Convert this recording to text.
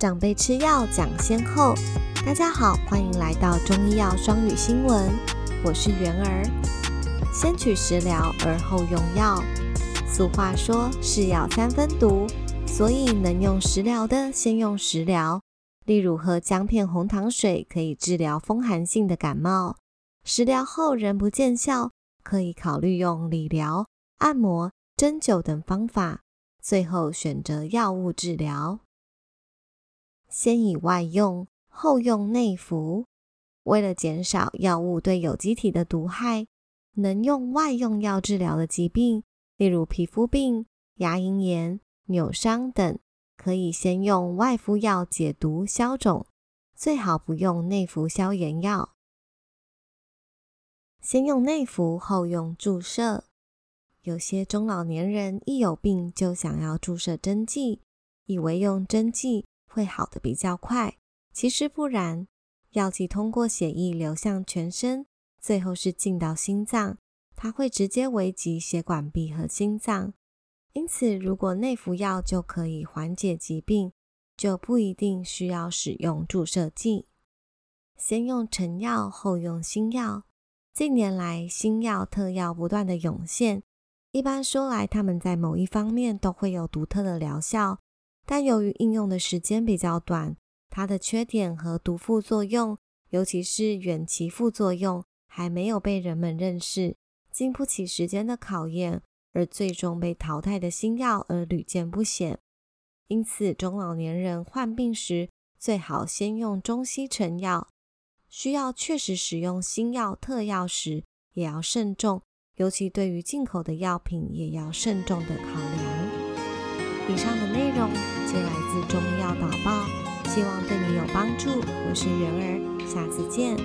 长辈吃药讲先后。大家好，欢迎来到中医药双语新闻，我是元儿。先取食疗，而后用药。俗话说，是药三分毒，所以能用食疗的先用食疗。例如喝姜片红糖水，可以治疗风寒性的感冒。食疗后仍不见效，可以考虑用理疗、按摩、针灸等方法，最后选择药物治疗。先以外用，后用内服。为了减少药物对有机体的毒害，能用外用药治疗的疾病，例如皮肤病、牙龈炎、扭伤等，可以先用外敷药解毒消肿，最好不用内服消炎药。先用内服，后用注射。有些中老年人一有病就想要注射针剂，以为用针剂。会好的比较快，其实不然。药剂通过血液流向全身，最后是进到心脏，它会直接危及血管壁和心脏。因此，如果内服药就可以缓解疾病，就不一定需要使用注射剂。先用成药，后用新药。近年来，新药特药不断的涌现。一般说来，它们在某一方面都会有独特的疗效。但由于应用的时间比较短，它的缺点和毒副作用，尤其是远期副作用，还没有被人们认识，经不起时间的考验，而最终被淘汰的新药而屡见不鲜。因此，中老年人患病时，最好先用中西成药。需要确实使用新药特药时，也要慎重，尤其对于进口的药品，也要慎重的考虑。以上的内容皆来自中医药导报，希望对你有帮助。我是圆儿，下次见。